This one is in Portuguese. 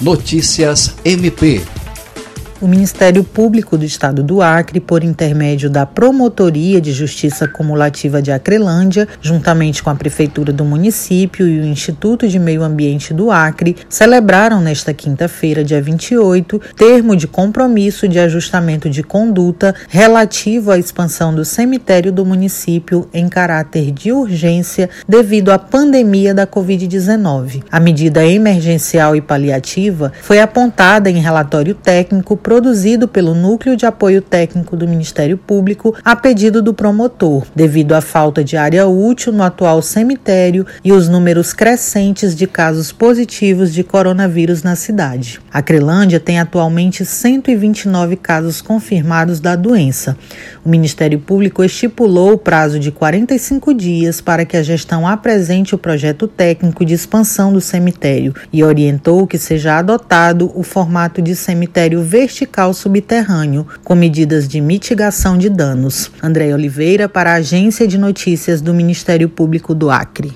Notícias MP o Ministério Público do Estado do Acre, por intermédio da Promotoria de Justiça Cumulativa de Acrelândia, juntamente com a Prefeitura do município e o Instituto de Meio Ambiente do Acre, celebraram nesta quinta-feira, dia 28, termo de compromisso de ajustamento de conduta relativo à expansão do cemitério do município em caráter de urgência devido à pandemia da Covid-19. A medida emergencial e paliativa foi apontada em relatório técnico produzido pelo Núcleo de Apoio Técnico do Ministério Público a pedido do promotor, devido à falta de área útil no atual cemitério e os números crescentes de casos positivos de coronavírus na cidade. A Crelândia tem atualmente 129 casos confirmados da doença. O Ministério Público estipulou o prazo de 45 dias para que a gestão apresente o projeto técnico de expansão do cemitério e orientou que seja adotado o formato de cemitério vertical vertical subterrâneo, com medidas de mitigação de danos. André Oliveira, para a Agência de Notícias do Ministério Público do Acre.